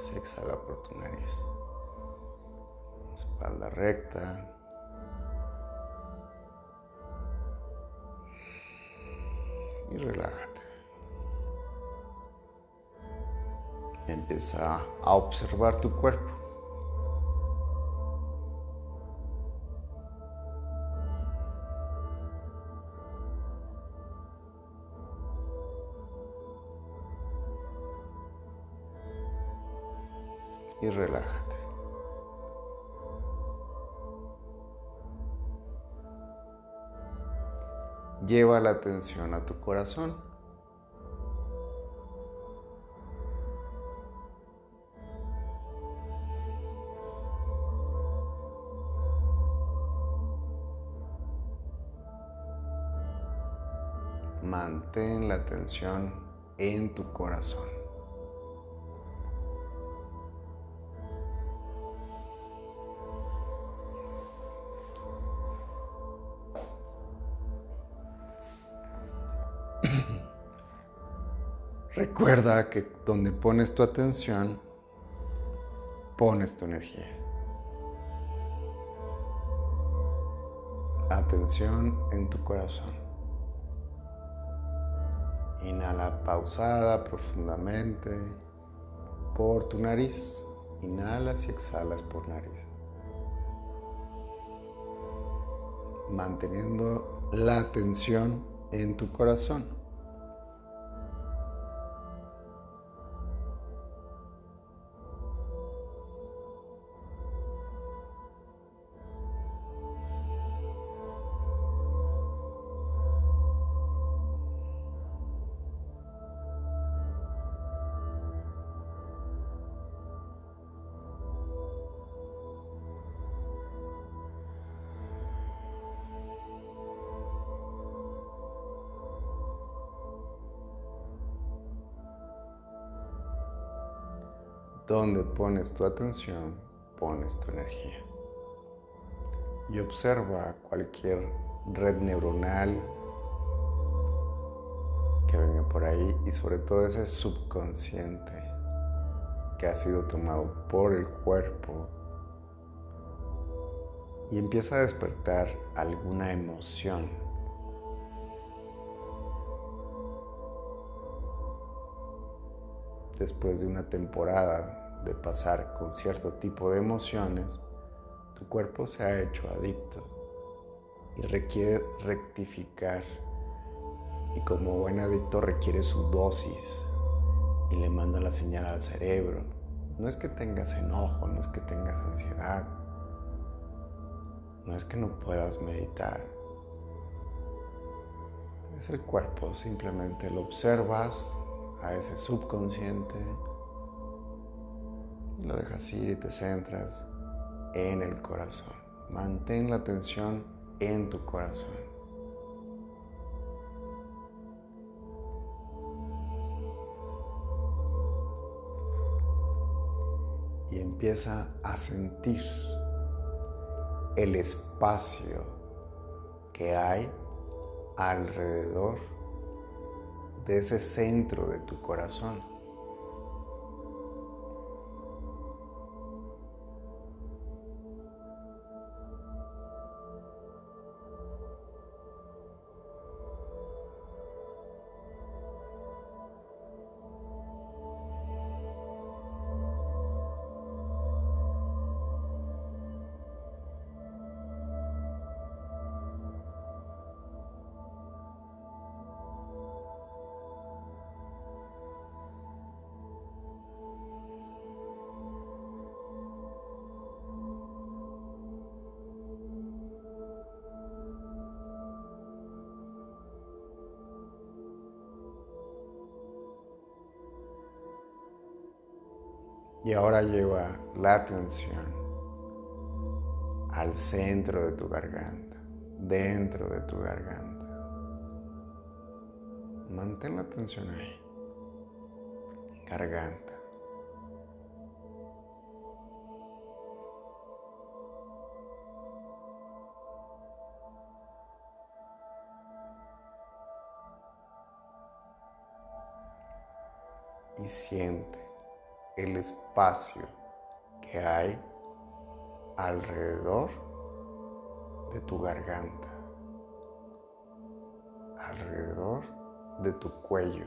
nariz, exhala por tu nariz. Espalda recta. Y relájate. Empieza a observar tu cuerpo. Relájate. Lleva la atención a tu corazón. Mantén la atención en tu corazón. Recuerda que donde pones tu atención, pones tu energía. Atención en tu corazón. Inhala pausada profundamente por tu nariz. Inhalas y exhalas por nariz. Manteniendo la atención en tu corazón. Donde pones tu atención, pones tu energía. Y observa cualquier red neuronal que venga por ahí y sobre todo ese subconsciente que ha sido tomado por el cuerpo y empieza a despertar alguna emoción. Después de una temporada de pasar con cierto tipo de emociones, tu cuerpo se ha hecho adicto y requiere rectificar. Y como buen adicto requiere su dosis y le manda la señal al cerebro. No es que tengas enojo, no es que tengas ansiedad, no es que no puedas meditar. Es el cuerpo, simplemente lo observas a ese subconsciente lo dejas ir y te centras en el corazón. Mantén la atención en tu corazón. Y empieza a sentir el espacio que hay alrededor de ese centro de tu corazón. Lleva la atención al centro de tu garganta, dentro de tu garganta. Mantén la atención ahí. Garganta. Y siente el espacio que hay alrededor de tu garganta, alrededor de tu cuello.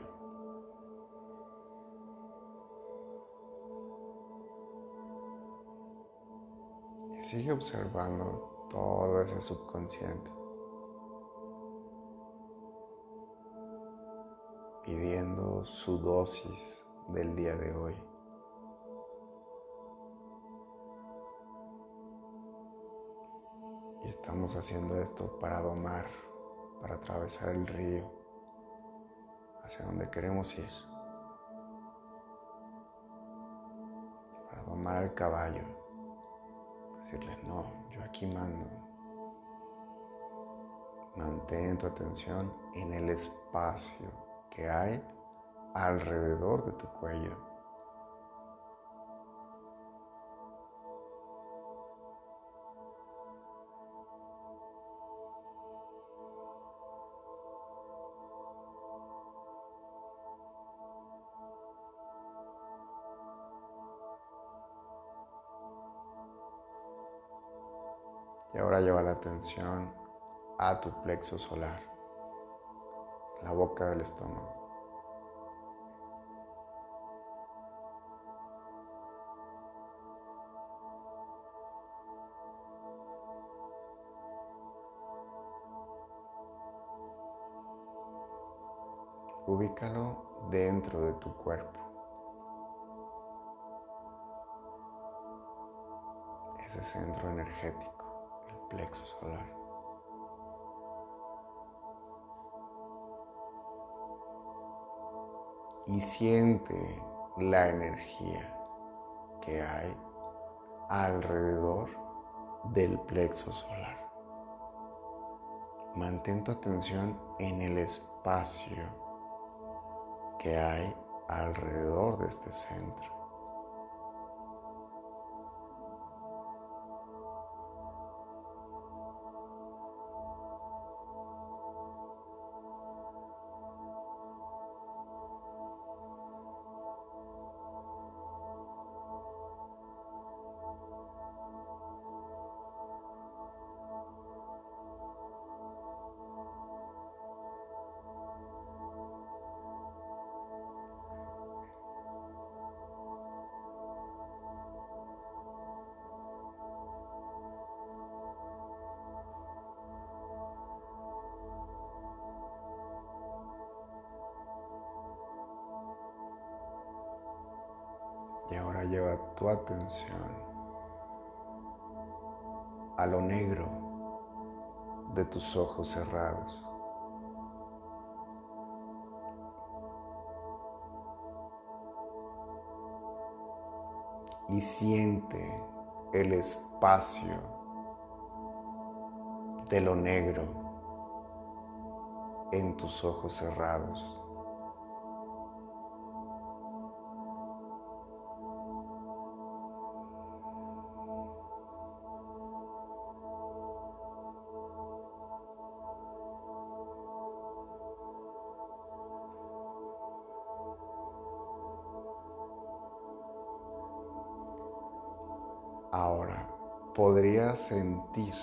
Y sigue observando todo ese subconsciente. pidiendo su dosis del día de hoy. Y estamos haciendo esto para domar, para atravesar el río hacia donde queremos ir. Para domar al caballo. Decirle, no, yo aquí mando. Mantén tu atención en el espacio que hay alrededor de tu cuello. Atención a tu plexo solar, la boca del estómago. Ubícalo dentro de tu cuerpo. Ese centro energético plexo solar. Y siente la energía que hay alrededor del plexo solar. Mantén tu atención en el espacio que hay alrededor de este centro. A lo negro de tus ojos cerrados. Y siente el espacio de lo negro en tus ojos cerrados. Ahora podría sentir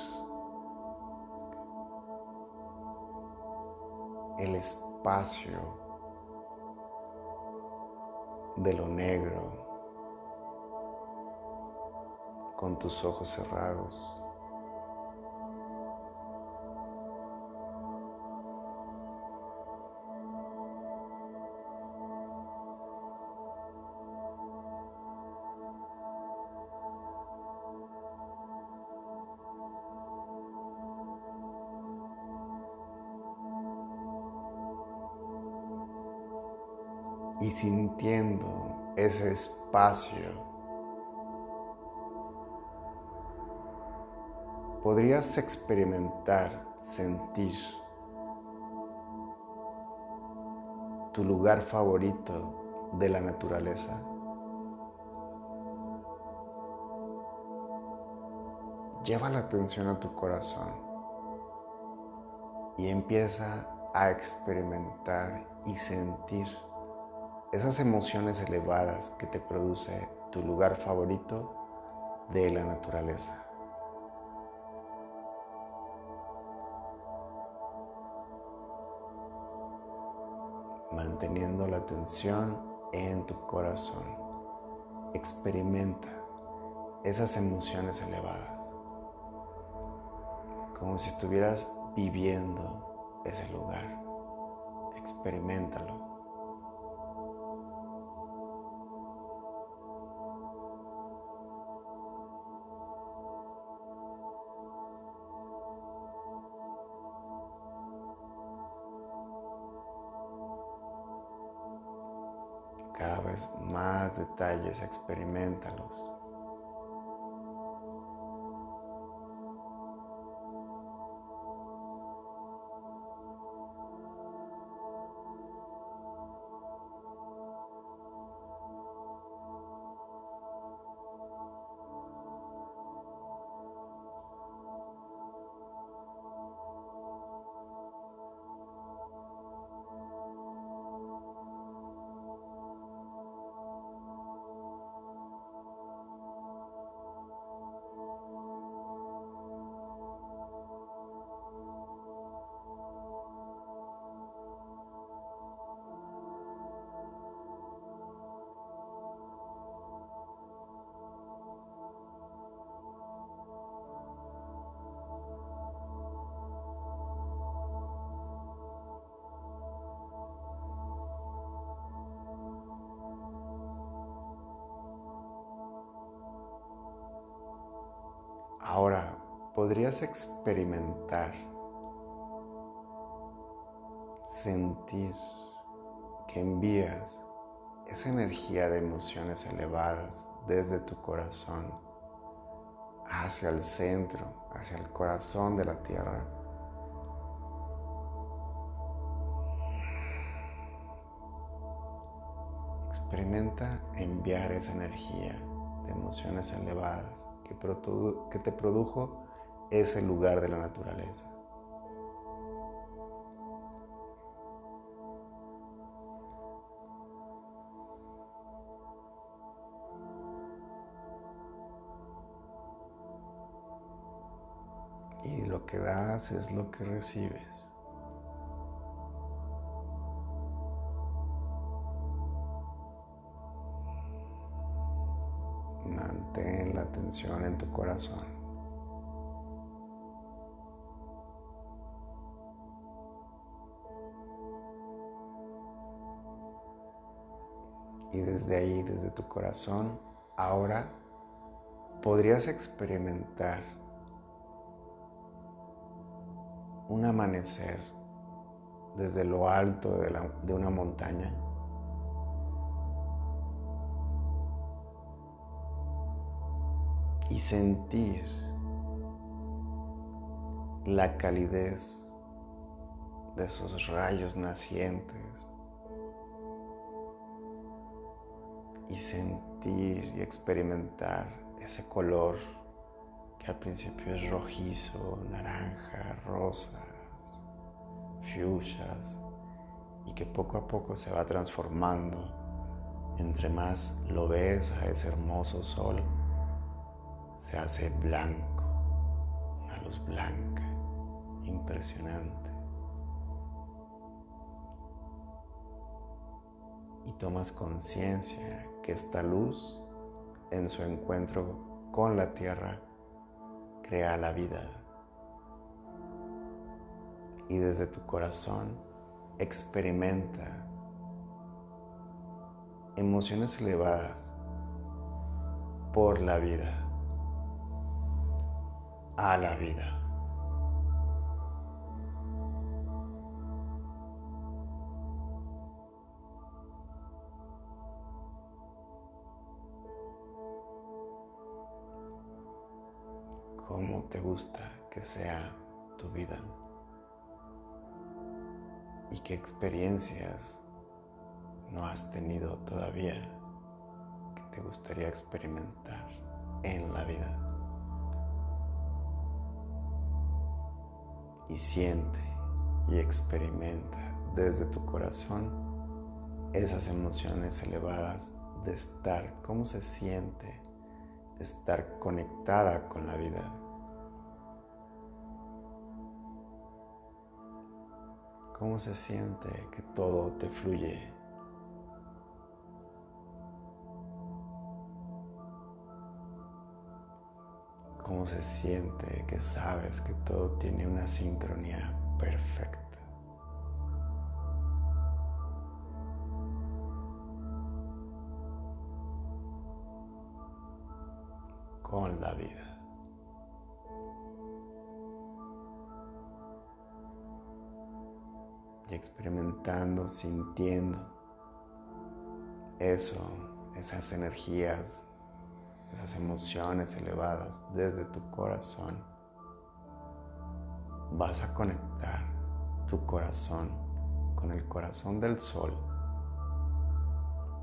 el espacio de lo negro con tus ojos cerrados. Ese espacio, podrías experimentar, sentir tu lugar favorito de la naturaleza. Lleva la atención a tu corazón y empieza a experimentar y sentir esas emociones elevadas que te produce tu lugar favorito de la naturaleza. Manteniendo la atención en tu corazón, experimenta esas emociones elevadas, como si estuvieras viviendo ese lugar. Experimentalo. Más detalles, experimentalos. Podrías experimentar, sentir que envías esa energía de emociones elevadas desde tu corazón hacia el centro, hacia el corazón de la tierra. Experimenta enviar esa energía de emociones elevadas que, te produjo ese lugar de la naturaleza. Y lo que das es lo que recibes. Mantén la atención en tu corazón. Y desde ahí, desde tu corazón, ahora podrías experimentar un amanecer desde lo alto de, una montaña. Y sentir la calidez de esos rayos nacientes y sentir y experimentar ese color que al principio es rojizo, naranja, rosas, fuchsias y que poco a poco se va transformando entre más lo ves a ese hermoso sol se hace blanco, una luz blanca, impresionante. Y tomas conciencia que esta luz, en su encuentro con la tierra, crea la vida. Y desde tu corazón experimenta emociones elevadas por la vida a la vida. Que sea tu vida? ¿Y qué experiencias no has tenido todavía que te gustaría experimentar en la vida? y siente y experimenta desde tu corazón esas emociones elevadas de estar, cómo se siente estar conectada con la vida. ¿Cómo se siente que todo te fluye? ¿Cómo se siente que sabes que todo tiene una sincronía perfecta? con la vida. Experimentando, sintiendo eso, esas energías, esas emociones elevadas desde tu corazón, vas a conectar tu corazón con el corazón del sol,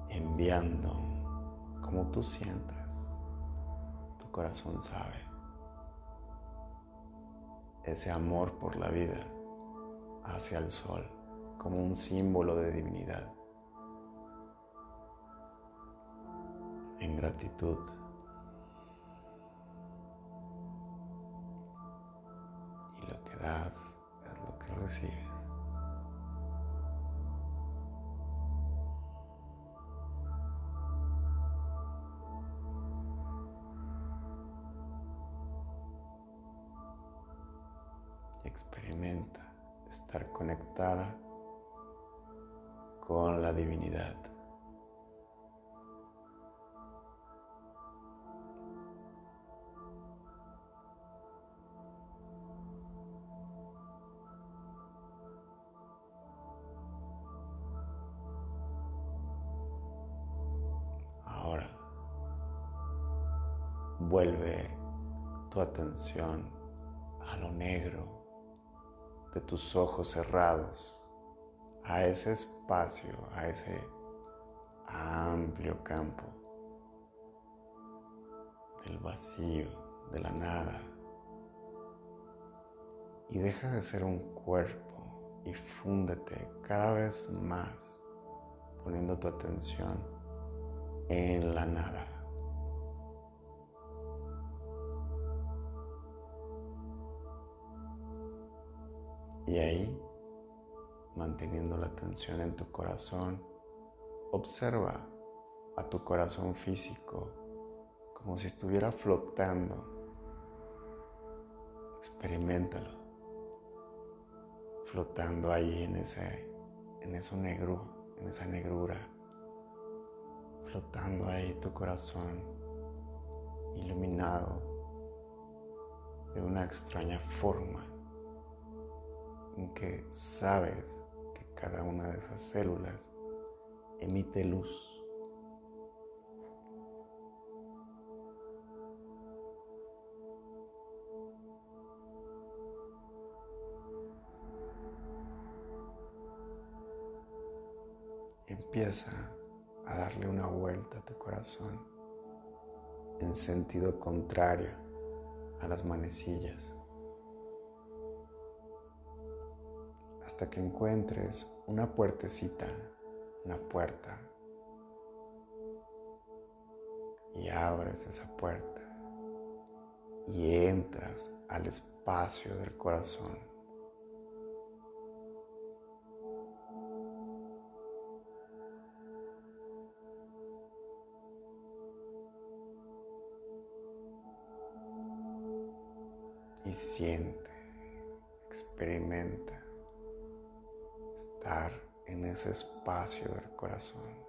enviando como tú sientas corazón sabe. Ese amor por la vida hacia el sol como un símbolo de divinidad. En gratitud. Y lo que das es lo que recibes. experimenta estar conectada divinidad. Ahora vuelve tu atención a lo negro de tus ojos cerrados a ese espacio, a ese amplio campo del vacío, de la nada. Y deja de ser un cuerpo y fúndete cada vez más poniendo tu atención en la nada. Y ahí, manteniendo la atención en tu corazón, observa a tu corazón físico como si estuviera flotando. Experimentalo. Flotando ahí en ese en eso negro, en esa negrura. Flotando ahí tu corazón iluminado de una extraña forma en que sabes cada una de esas células emite luz. Empieza a darle una vuelta a tu corazón en sentido contrario a las manecillas. Hasta que encuentres una puertecita, una puerta. Y abres esa puerta y entras al espacio del corazón. Y siente, experimenta en ese espacio del corazón.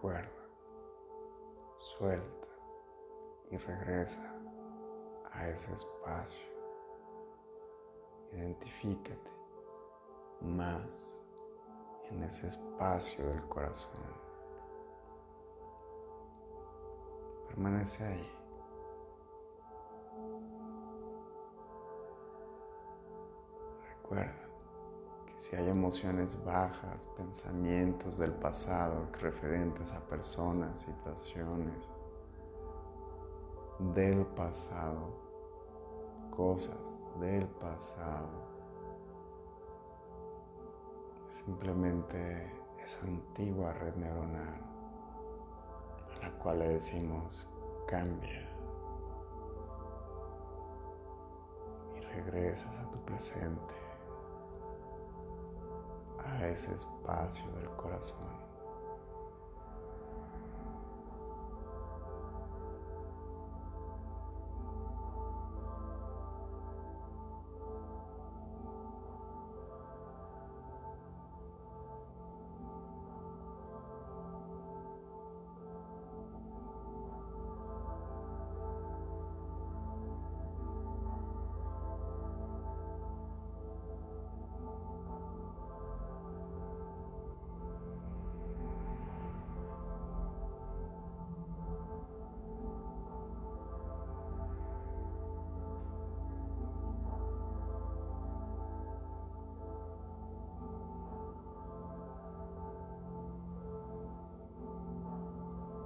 Recuerda, suelta y regresa a ese espacio. Identifícate más en ese espacio del corazón. Permanece ahí. Si hay emociones bajas, pensamientos del pasado referentes a personas, situaciones del pasado, cosas del pasado, simplemente esa antigua red neuronal a la cual le decimos cambia y regresas a tu presente, a ese espacio del corazón.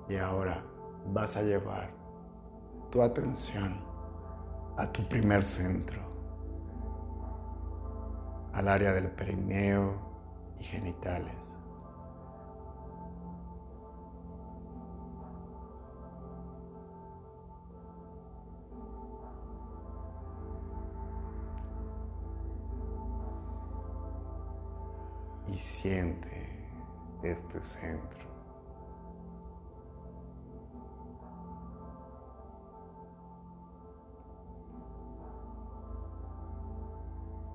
Y ahora vas a llevar tu atención a tu primer centro, al área del perineo y genitales. Y siente este centro.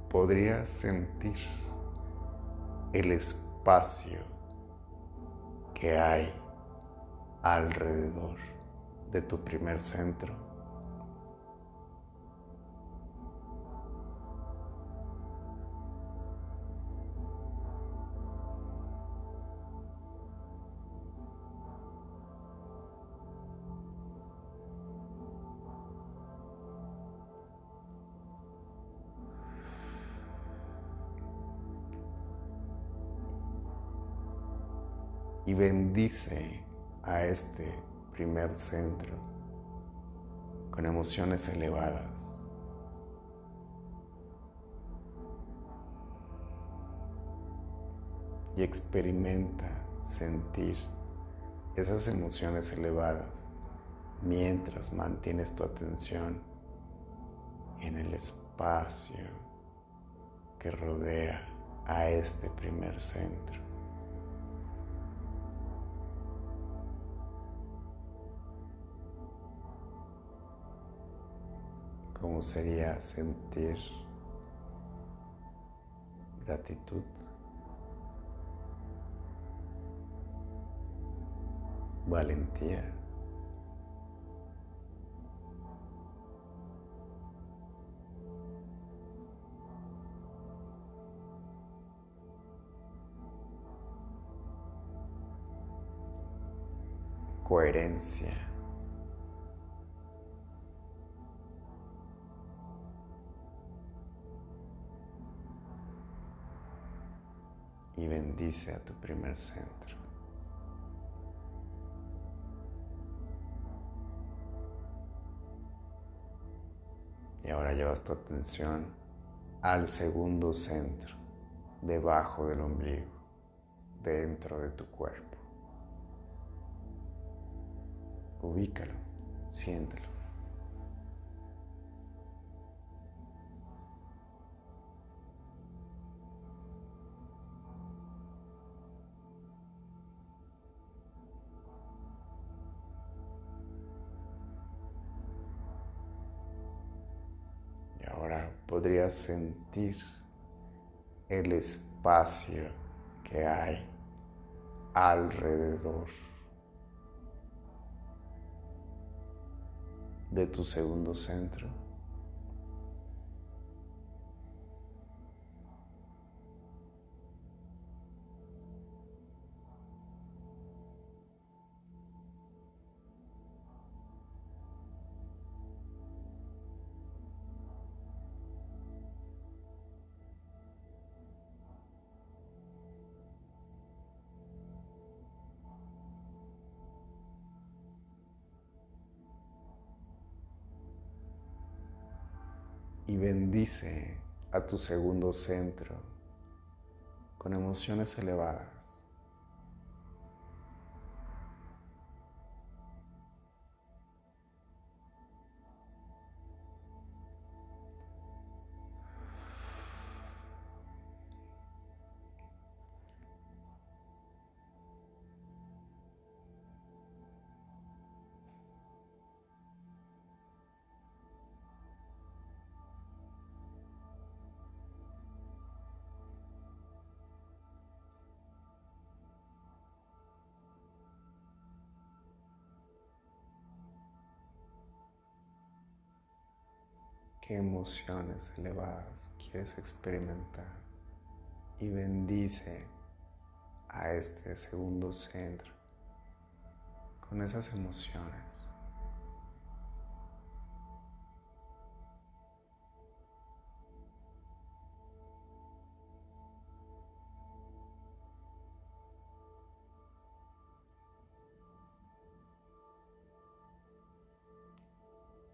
Podrías sentir el espacio que hay alrededor de tu primer centro. A este primer centro con emociones elevadas. Y experimenta sentir esas emociones elevadas mientras mantienes tu atención en el espacio que rodea a este primer centro. Cómo sería sentir gratitud. Valentía. Coherencia. Y bendice a tu primer centro. Y ahora llevas tu atención al segundo centro, debajo del ombligo, dentro de tu cuerpo. Ubícalo, siéntelo. podrías sentir el espacio que hay alrededor de tu segundo centro. A tu segundo centro con emociones elevadas. Emociones elevadas quieres experimentar y bendice a este segundo centro con esas emociones.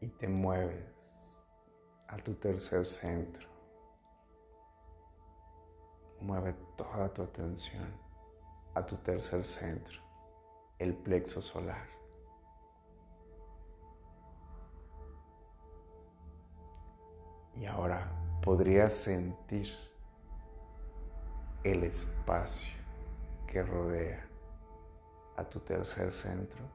Y te mueves tu tercer centro. Mueve toda tu atención a tu tercer centro, el plexo solar. Y ahora podrías sentir el espacio que rodea a tu tercer centro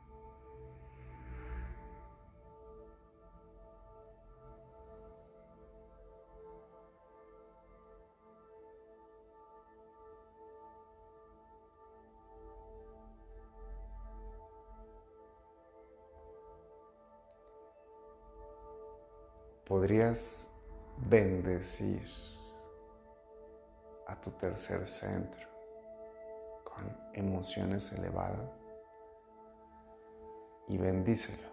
podrías bendecir a tu tercer centro con emociones elevadas y bendícelo.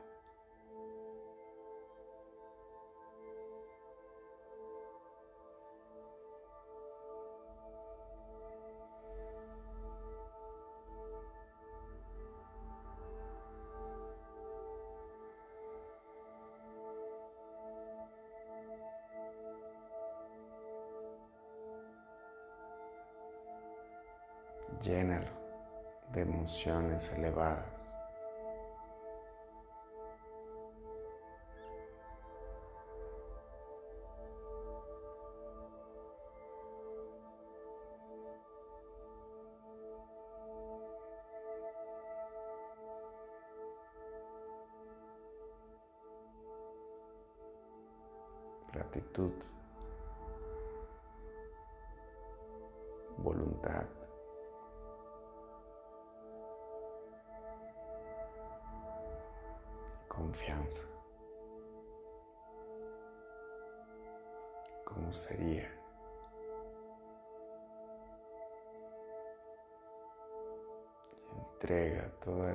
De emociones elevadas. gratitud,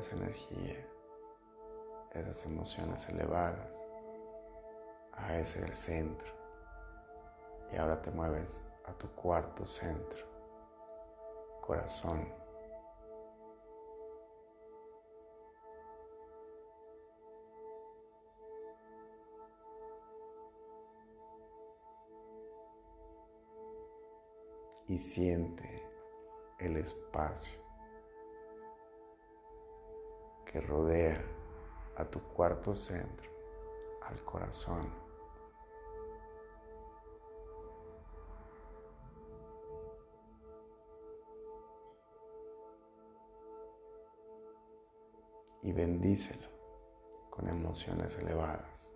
esa energía, esas emociones elevadas a ese centro. Y ahora te mueves a tu cuarto centro, corazón. y siente el espacio que rodea a tu cuarto centro, al corazón. Y bendícelo con emociones elevadas.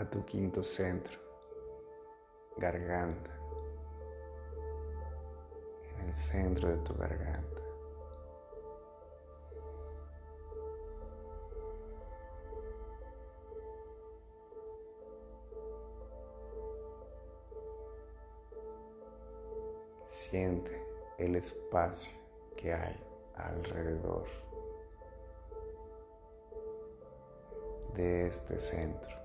A tu quinto centro, garganta, en el centro de tu garganta. Siente el espacio que hay alrededor de este centro.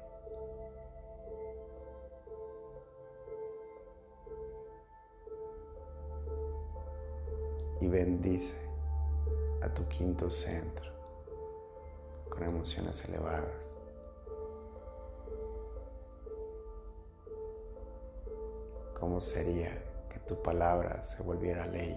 Y bendice a tu quinto centro con emociones elevadas. ¿Cómo sería tu palabra se volviera ley.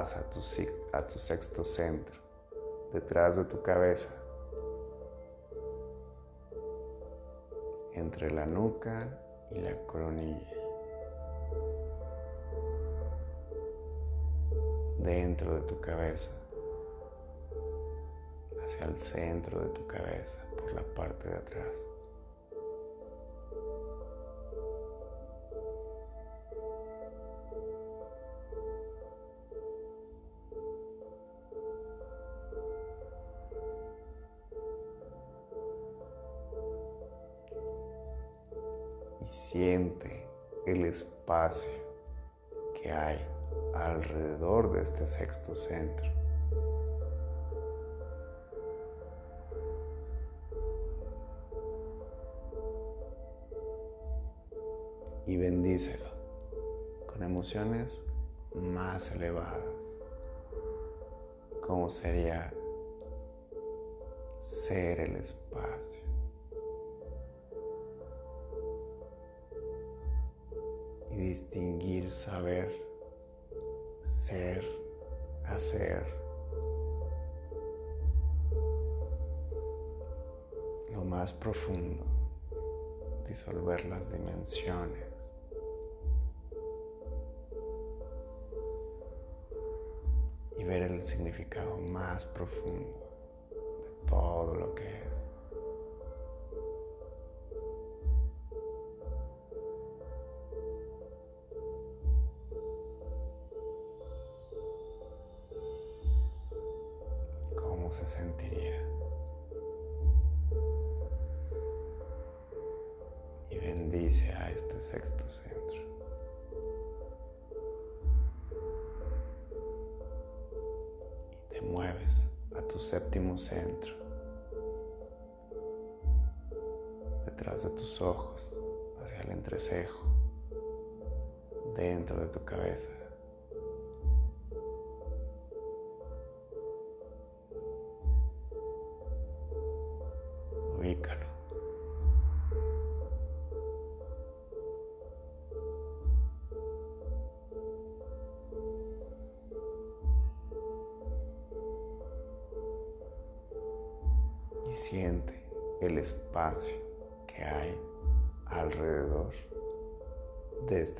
A tu, a tu sexto centro, detrás de tu cabeza, entre la nuca y la coronilla. Dentro de tu cabeza, hacia el centro de tu cabeza, por la parte de atrás. Centro. Y bendícelo con emociones más elevadas, como sería ser el espacio. distinguir, saber, ser, hacer. Lo más profundo, disolver las dimensiones. Y ver el significado más profundo de todo lo que es.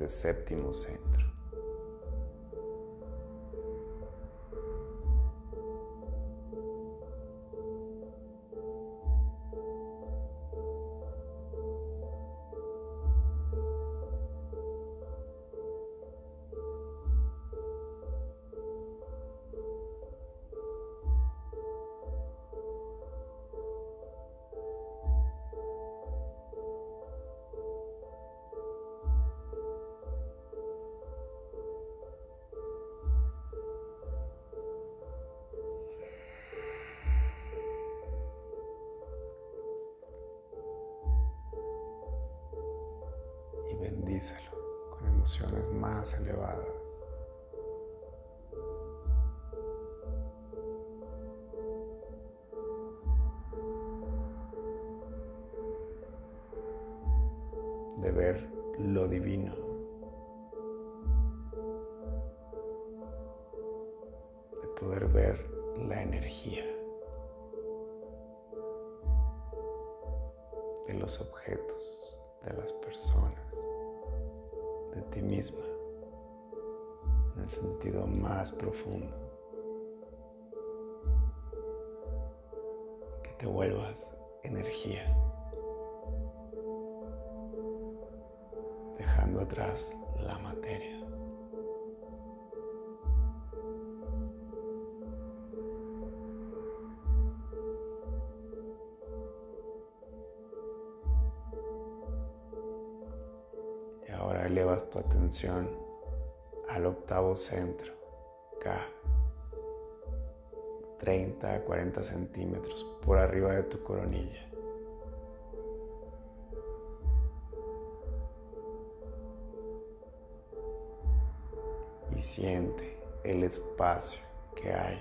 Este séptimo centro. De las personas, de ti misma, en el sentido más profundo. Que te vuelvas energía. dejando atrás la materia. Atención al octavo centro, K, 30 a 40 centímetros por arriba de tu coronilla. siente el espacio que hay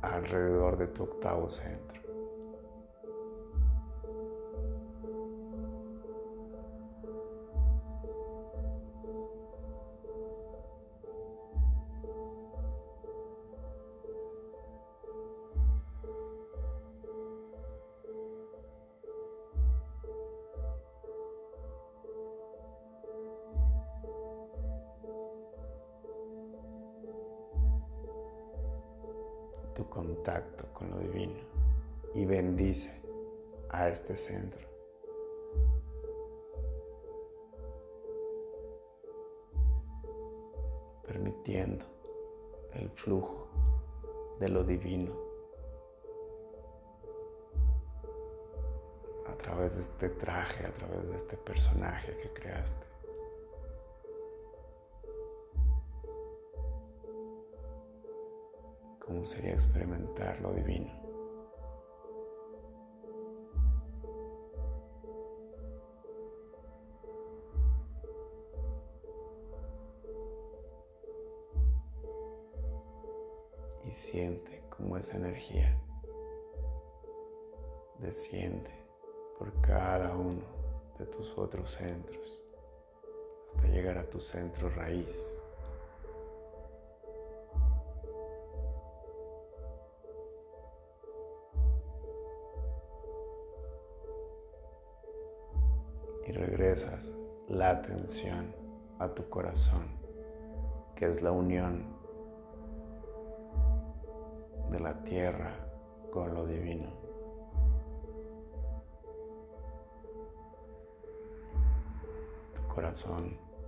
alrededor de tu octavo centro. Personaje que creaste. cómo sería experimentar lo divino. Y siente cómo esa energía desciende por cada uno de tus otros centros hasta llegar a tu centro raíz. regresas la atención a tu corazón, que es la unión de la tierra con lo divino.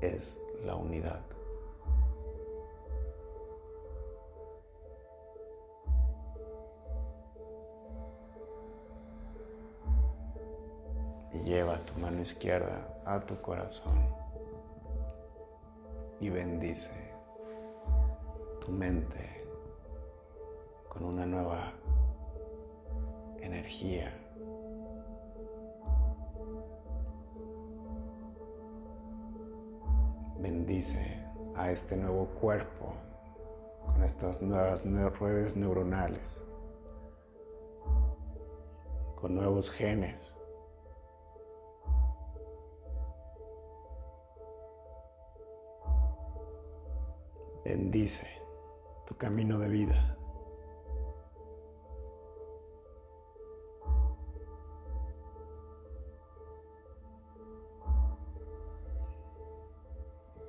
Es la unidad. lleva tu mano izquierda a tu corazón y bendice tu mente con una nueva energía. Bendice a este nuevo cuerpo con estas nuevas redes neuronales, con nuevos genes bendice tu camino de vida.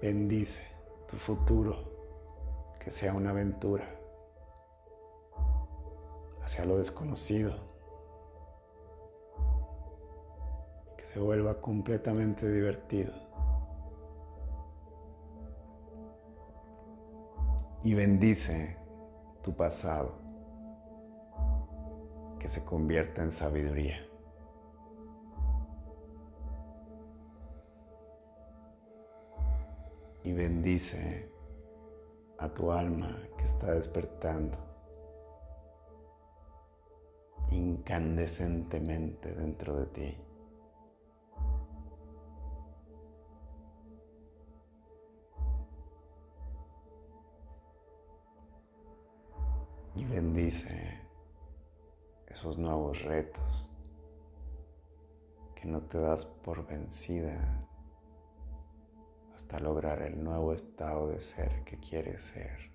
Bendice tu futuro, que sea una aventura hacia lo desconocido, que se vuelva completamente divertido. y bendice tu pasado, que se convierta en sabiduría. Y bendice a tu alma que está despertando incandescentemente dentro de ti. y bendice esos nuevos retos que no te das por vencida hasta lograr el nuevo estado de ser que quieres ser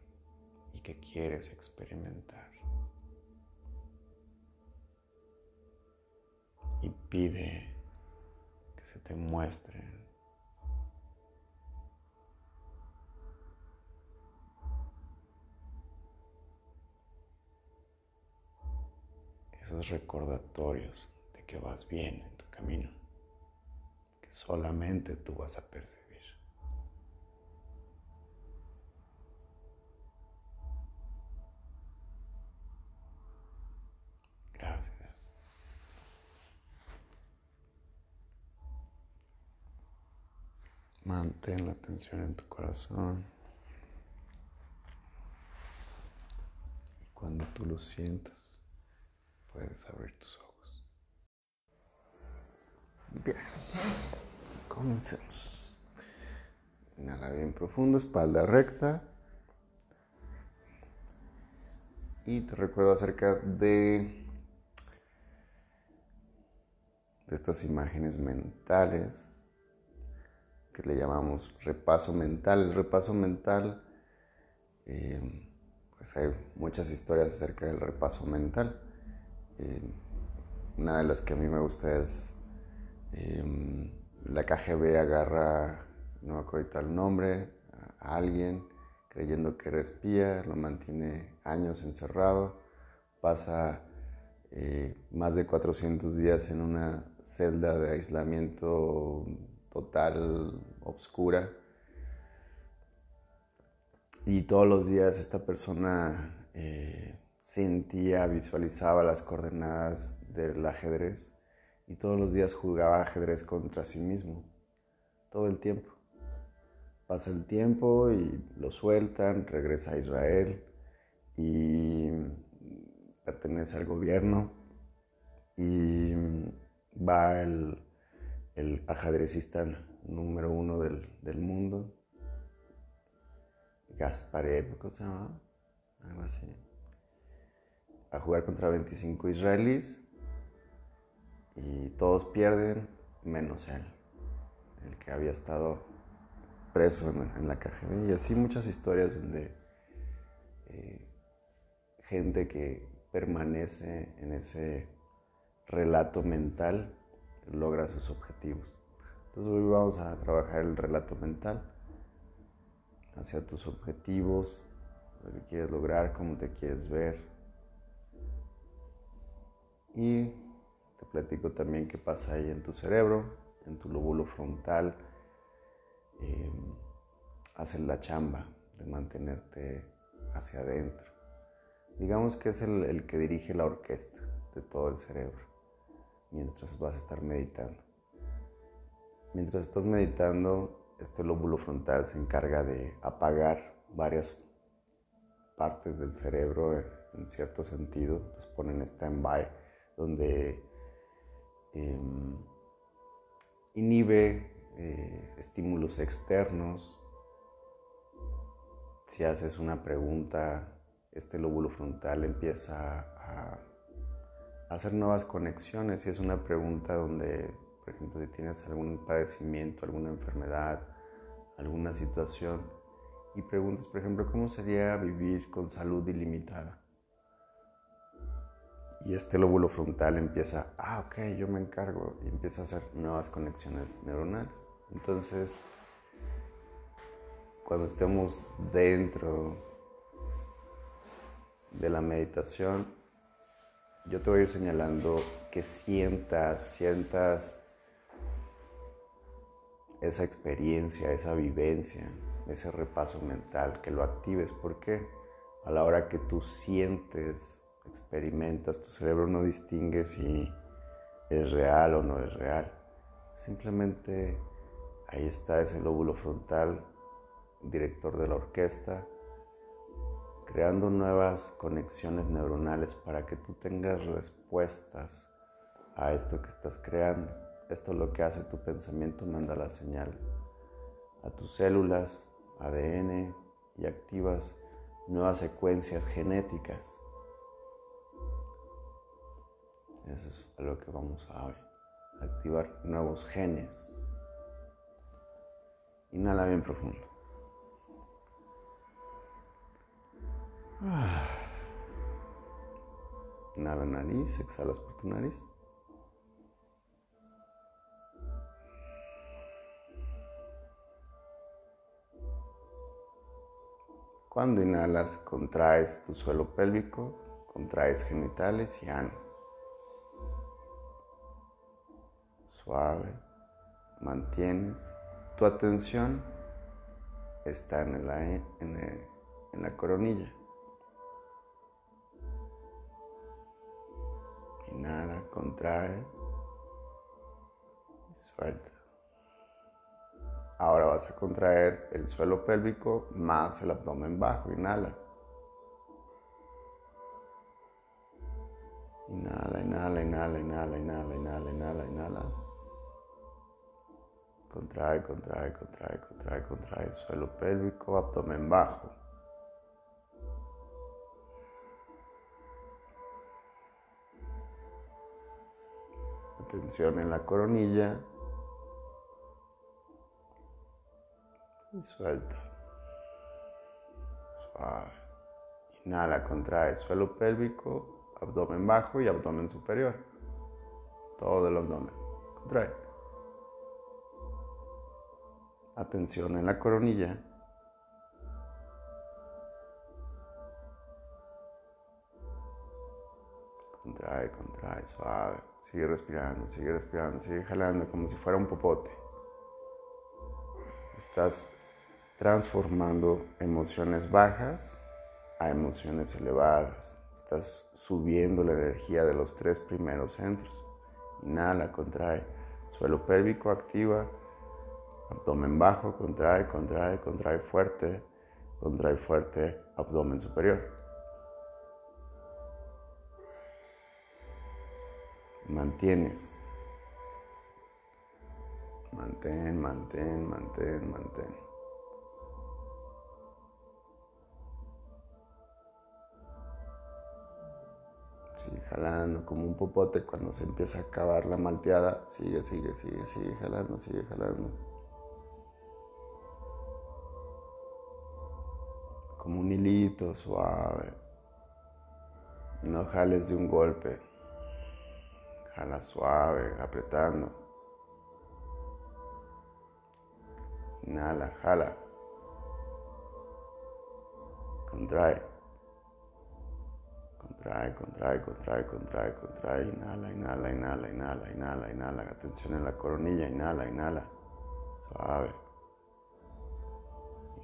y que quieres experimentar. Y pide que se te muestren esos recordatorios de que vas bien en tu camino, que solamente tú vas a percibir. Gracias. Mantén la atención en tu corazón. Y cuando tú lo sientas, puedes abrir tus ojos. Bien, comencemos. Inhala bien profundo, espalda recta. Y te recuerdo acerca de, de estas imágenes mentales que le llamamos repaso mental. El repaso mental, eh, pues hay muchas historias acerca del repaso mental una de las que a mí me gusta es em, la KGB agarra, no me acuerdo el nombre, a alguien creyendo que era espía, lo mantiene años encerrado, pasa eh, más de 400 días en una celda de aislamiento total, obscura. Y todos los días esta persona eh, sentía, visualizaba las coordenadas del ajedrez y todos los días jugaba ajedrez contra sí mismo, todo el tiempo. Pasa el tiempo y lo sueltan, regresa a Israel y pertenece al gobierno y va el, el ajedrecista número uno del, del mundo, Gasparev, ¿cómo se llama? Algo así a jugar contra 25 israelíes y todos pierden menos él, el que había estado preso en, la KGB. Y así muchas historias donde eh, gente que permanece en ese relato mental logra sus objetivos. Entonces hoy vamos a trabajar el relato mental hacia tus objetivos, lo que quieres lograr, cómo te quieres ver, y te platico también qué pasa ahí en tu cerebro, en tu lóbulo frontal. Eh, hacer la chamba de mantenerte hacia adentro. Digamos que es el que dirige la orquesta de todo el cerebro mientras vas a estar meditando. Mientras estás meditando, este lóbulo frontal se encarga de apagar varias partes del cerebro en cierto sentido, los pone en stand-by donde em, inhibe eh, estímulos externos. Si haces una pregunta, este lóbulo frontal empieza a, hacer nuevas conexiones. Si es una pregunta donde, por ejemplo, si tienes algún padecimiento, alguna enfermedad, alguna situación, y preguntas, por ejemplo, ¿cómo sería vivir con salud ilimitada? y este lóbulo frontal empieza, ah, ok, yo me encargo, y empieza a hacer nuevas conexiones neuronales. Entonces, cuando estemos dentro de la meditación, yo te voy a ir señalando que sientas, sientas esa experiencia, esa vivencia, ese repaso mental, que lo actives, porque a la hora que tú sientes experimentas, tu cerebro no distingue si es real o no es real. Simplemente ahí está ese lóbulo frontal, director de la orquesta, creando nuevas conexiones neuronales para que tú tengas respuestas a esto que estás creando. Esto es lo que hace tu pensamiento, manda la señal a tus células, ADN y activas nuevas secuencias genéticas Eso es a lo que vamos a activar nuevos genes. Inhala bien profundo. Inhala nariz, exhalas por tu nariz. Cuando inhalas, contraes tu suelo pélvico, contraes genitales y ano. Suave, mantienes tu atención, está en la, en, la coronilla. Inhala, contrae suelta. Ahora vas a contraer el suelo pélvico más el abdomen bajo. Inhala. Inhala, inhala, inhala, inhala, inhala, inhala, inhala, inhala. Contrae, contrae, contrae, contrae, contrae. Suelo pélvico, abdomen bajo. Atención en la coronilla. y suelta. Suave. Inhala, contrae suelo pélvico, abdomen bajo y abdomen superior. Todo el abdomen. Contrae. Atención en la coronilla. Contrae, contrae, suave. Sigue respirando, sigue respirando, sigue jalando como si fuera un popote. Estás transformando emociones bajas a emociones elevadas. Estás subiendo la energía de los tres primeros centros. Inhala, contrae. Suelo pélvico activa. Abdomen bajo, contrae, contrae, contrae fuerte. Contrae fuerte, abdomen superior. Mantienes. Mantén, mantén, mantén, mantén. Sigue jalando como un popote cuando se empieza a acabar la malteada. Sigue, sigue, sigue, sigue jalando, sigue jalando. Como un hilito suave. No jales de un golpe. Jala suave, apretando. Inhala, jala. Contrae. Contrae, contrae, contrae, contrae, contrae. Inhala, inhala, inhala, inhala, inhala, inhala. Atención en la coronilla. Inhala, inhala. Suave.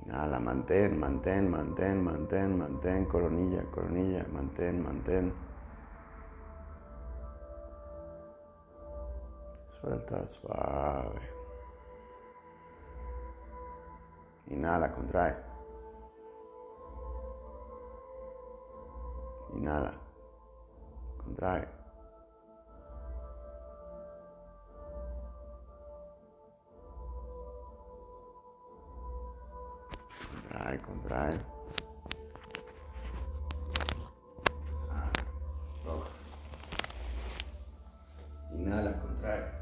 Inhala, mantén, mantén, mantén, mantén, mantén. Coronilla, coronilla, mantén, mantén. Suelta suave. Inhala, contrae. Inhala. Contrae. Contrae, contrae. Inhala, contrae.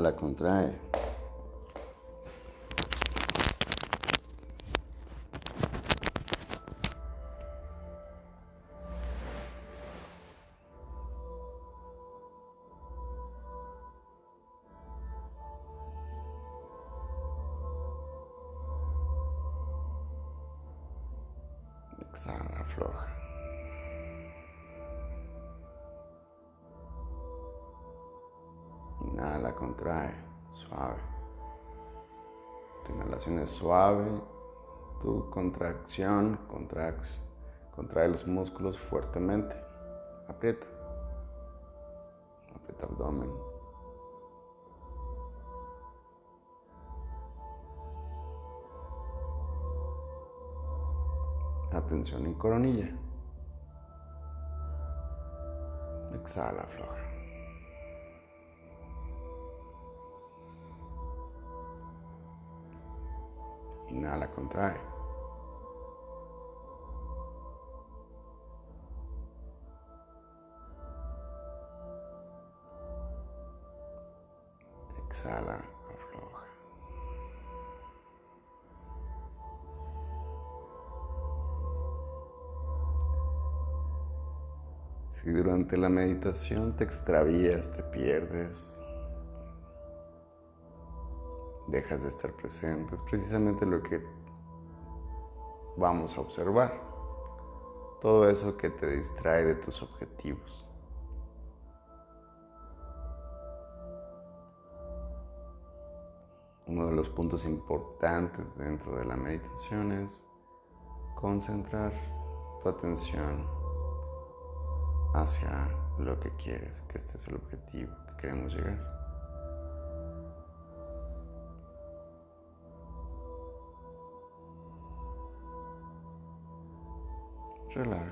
Inhala, contrae. Exhala, afloja. Inhala, contrae, suave. Tu inhalación es suave, tu contracción, Contrae los músculos fuertemente. Aprieta. Aprieta abdomen. Atención en coronilla. Exhala, afloja. Inhala, contrae. Exhala, afloja. Si durante la meditación te extravías, te pierdes, dejas de estar presente, es precisamente lo que vamos a observar. Todo eso que te distrae de tus objetivos. Uno de los puntos importantes dentro de la meditación es concentrar tu atención hacia lo que quieres, que este es el objetivo que queremos llegar. Relaja.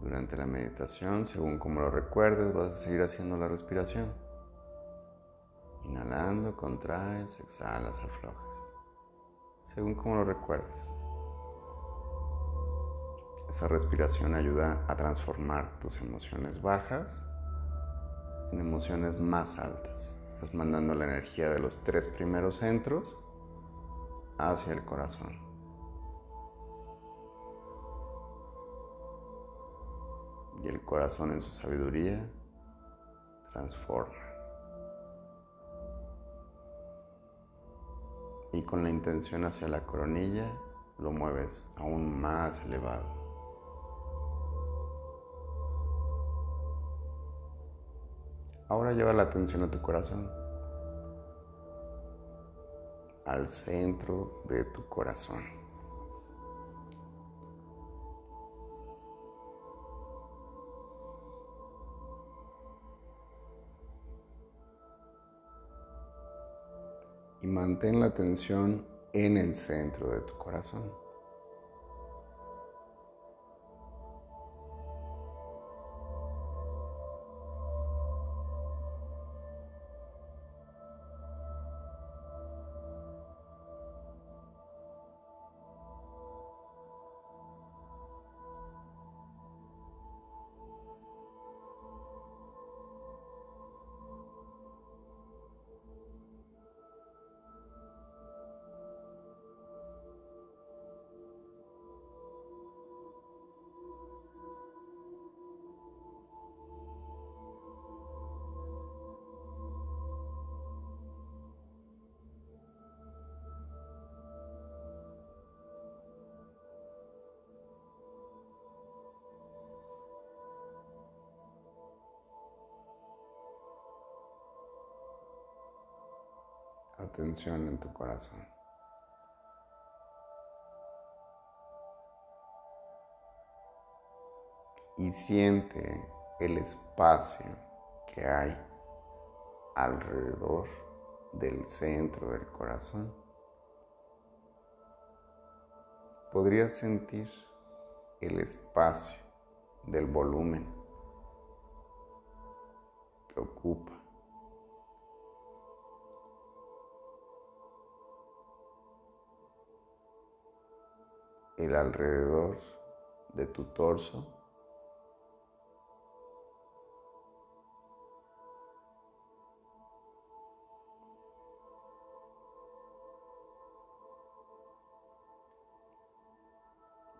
Durante la meditación, según como lo recuerdes, vas a seguir haciendo la respiración. Inhalando, contraes, exhalas, aflojas. Según como lo recuerdes. Esa respiración ayuda a transformar tus emociones bajas en emociones más altas. Estás mandando la energía de los tres primeros centros hacia el corazón. Y el corazón en su sabiduría transforma. Y con la intención hacia la coronilla lo mueves aún más elevado. Ahora lleva la atención a tu corazón, al centro de tu corazón. Y mantén la atención en el centro de tu corazón. En tu corazón. Y siente el espacio que hay alrededor del centro del corazón. Podrías sentir el espacio del volumen que ocupa el alrededor de tu torso.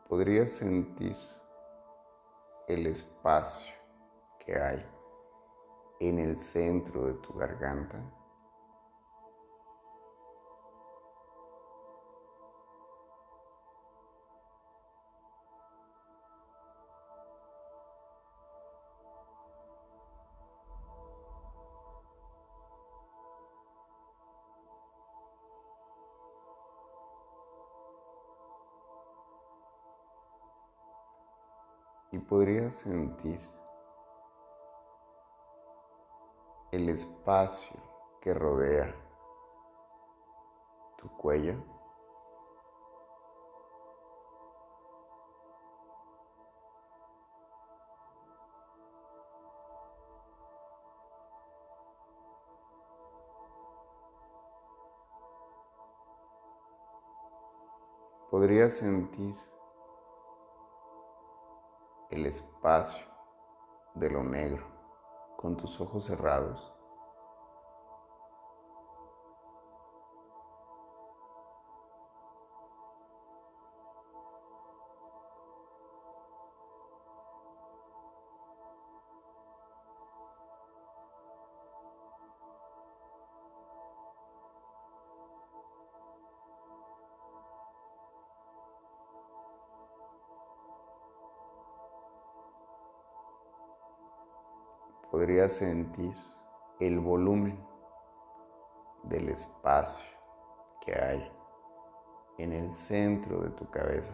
Podrías sentir el espacio que hay en el centro de tu garganta. Podrías sentir el espacio que rodea tu cuello. Podrías sentir el espacio de lo negro con tus ojos cerrados. Sentir el volumen del espacio que hay en el centro de tu cabeza.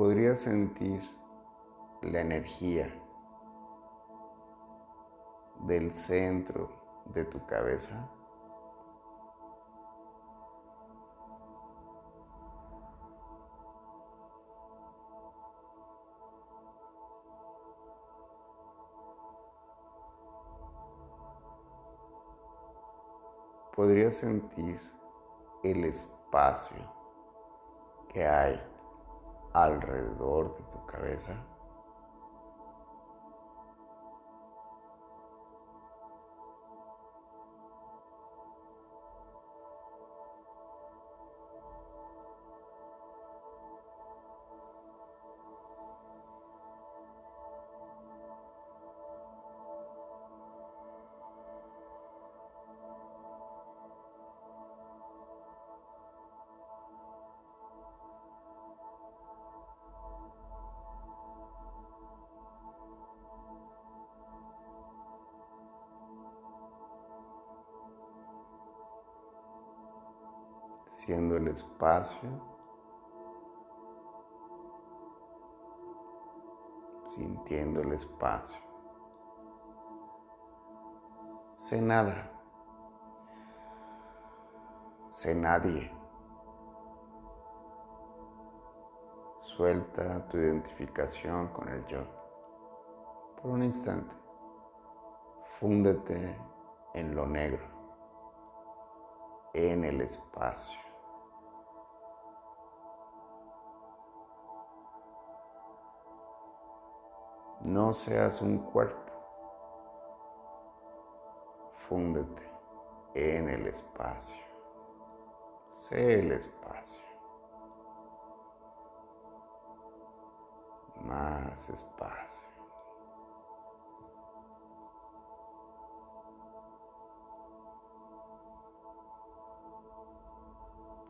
Podrías sentir la energía del centro de tu cabeza. Podrías sentir el espacio que hay alrededor de tu cabeza. Siendo el espacio, sintiendo el espacio. Sé nada, sé nadie. Suelta tu identificación con el yo. Por un instante, fúndete en lo negro, en el espacio. No seas un cuerpo. Fúndete en el espacio. Sé el espacio. Más espacio.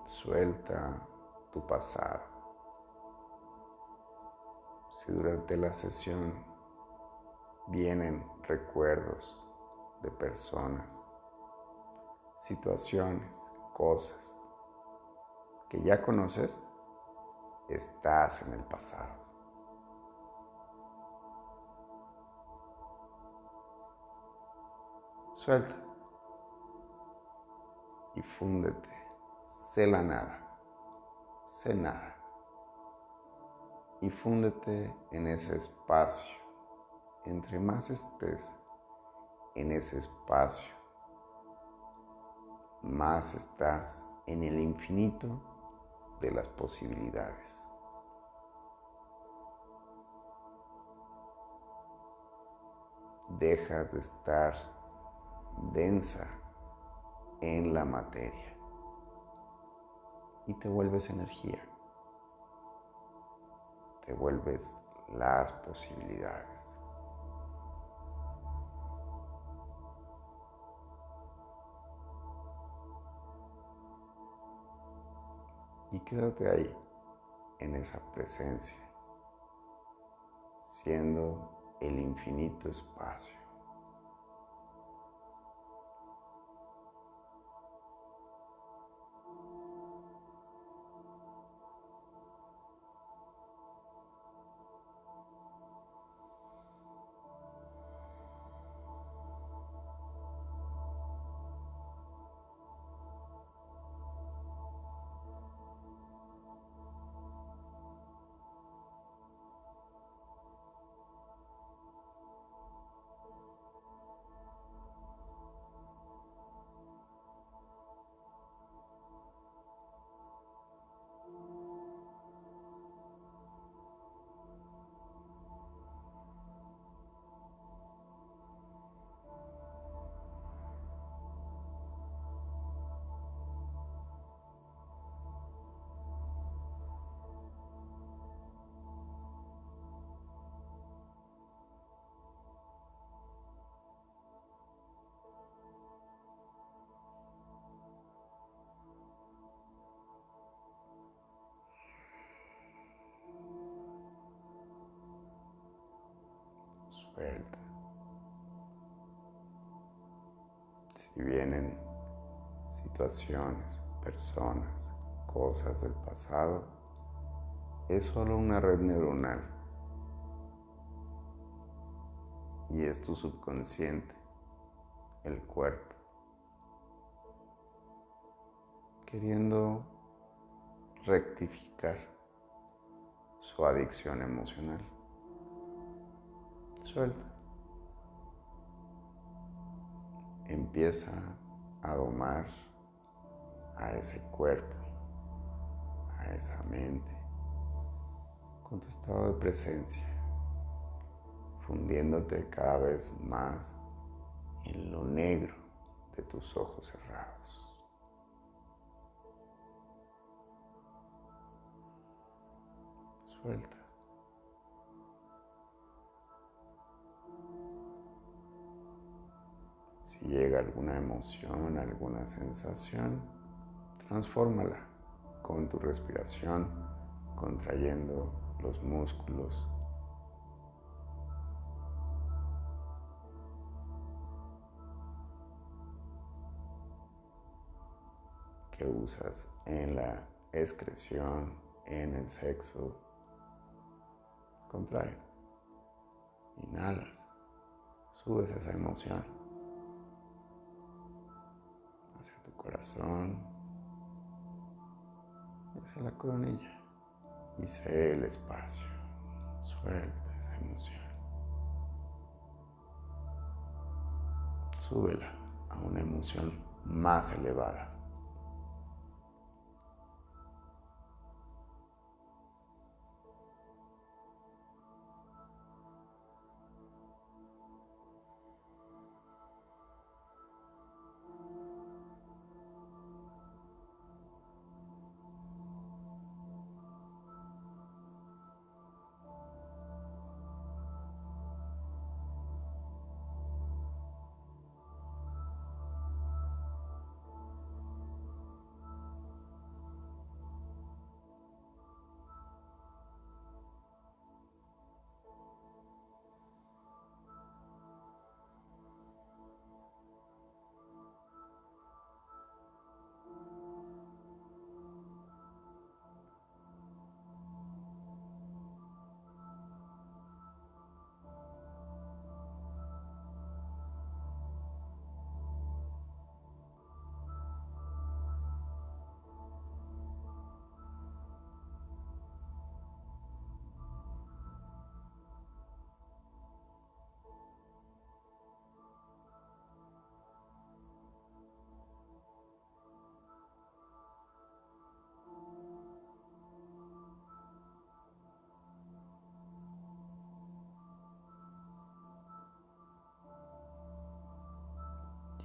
Suelta tu pasado si durante la sesión vienen recuerdos de personas, situaciones, cosas que ya conoces, estás en el pasado. Suelta y fúndete. Sé la nada. Sé nada y fúndete en ese espacio. Entre más estés en ese espacio, más estás en el infinito de las posibilidades. Dejas de estar densa en la materia y te vuelves energía, te vuelves las posibilidades. Y quédate ahí, en esa presencia, siendo el infinito espacio. Si vienen situaciones, personas, cosas del pasado, es solo una red neuronal. Y es tu subconsciente, el cuerpo, queriendo rectificar su adicción emocional. Suelta. Empieza a domar a ese cuerpo, a esa mente, con tu estado de presencia, fundiéndote cada vez más en lo negro de tus ojos cerrados. Suelta. Si llega alguna emoción, alguna sensación, transfórmala con tu respiración, contrayendo los músculos. que usas en la excreción, en el sexo. Contrae. Inhalas. Subes esa emoción. Corazón, hacia la coronilla y sé el espacio. Suelta esa emoción. Súbela a una emoción más elevada.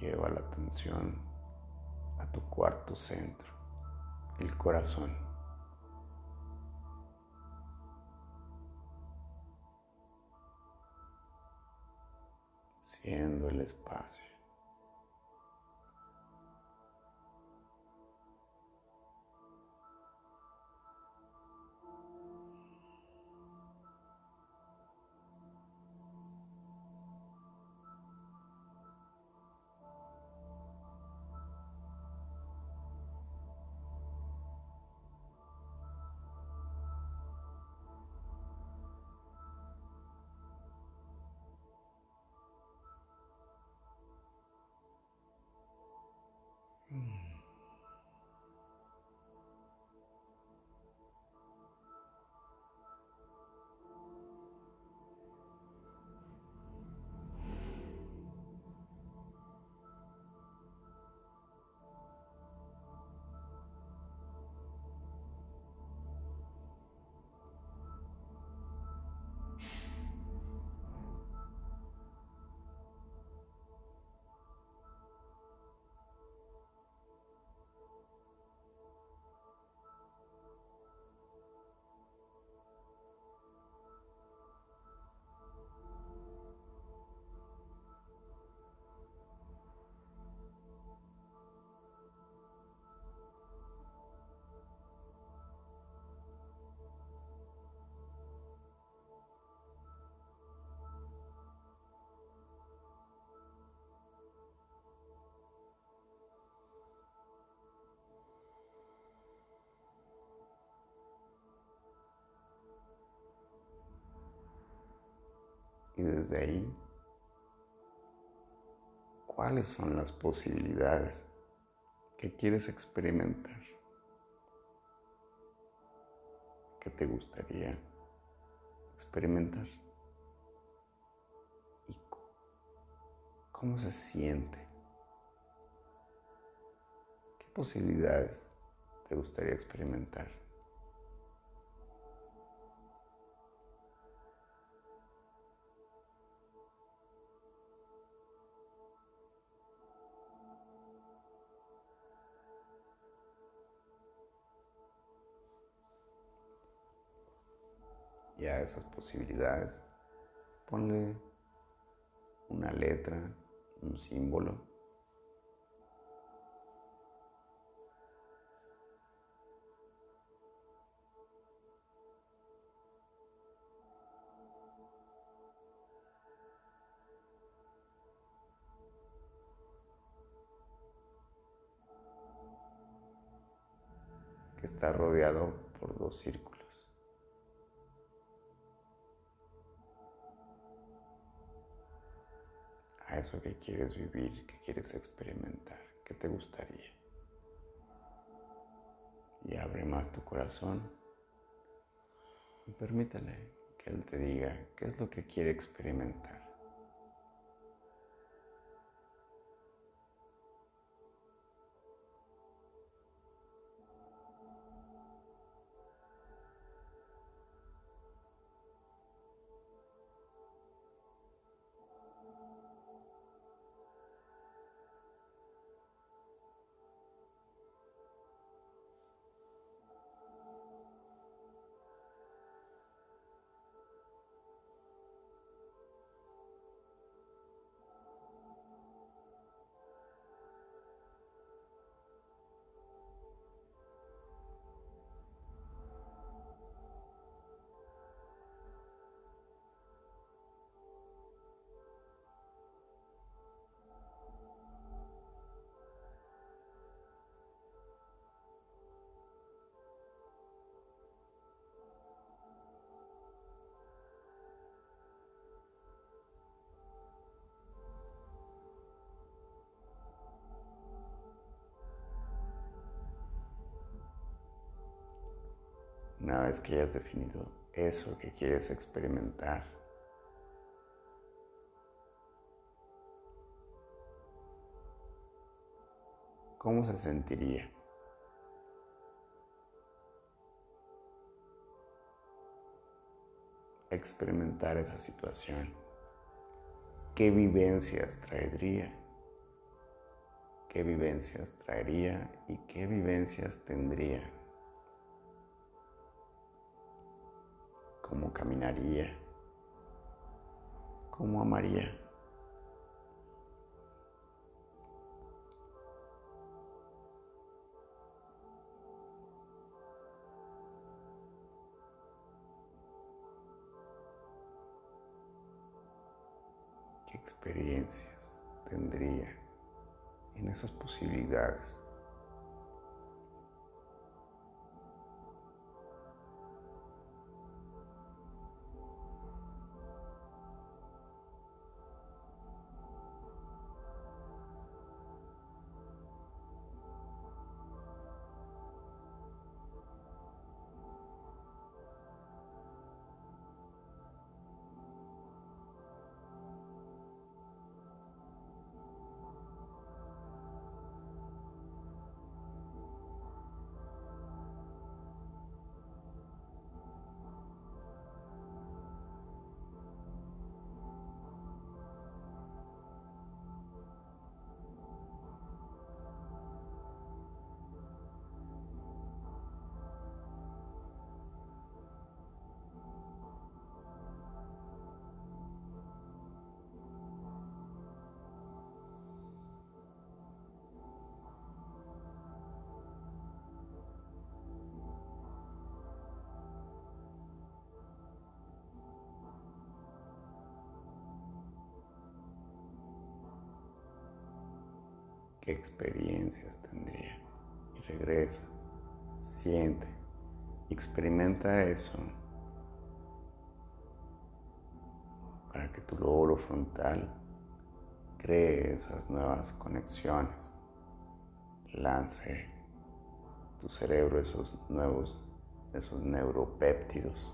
Lleva la atención a tu cuarto centro, el corazón. Siendo el espacio. Y desde ahí, ¿cuáles son las posibilidades que quieres experimentar? ¿Qué te gustaría experimentar? ¿Y cómo se siente? ¿Qué posibilidades te gustaría experimentar? Y a esas posibilidades ponle una letra, un símbolo. que está rodeado por dos círculos. Eso que quieres vivir, que quieres experimentar, que te gustaría. Y abre más tu corazón y permítele que Él te diga qué es lo que quiere experimentar. Una vez que hayas definido eso que quieres experimentar, ¿cómo se sentiría? experimentar esa situación? ¿Qué vivencias traería? qué vivencias traería y qué vivencias tendría. Cómo caminaría. Cómo amaría. qué experiencias tendría en esas posibilidades. Experiencias tendría. Y regresa, siente, experimenta eso para que tu lóbulo frontal cree esas nuevas conexiones, lance tu cerebro esos nuevos, esos neuropéptidos.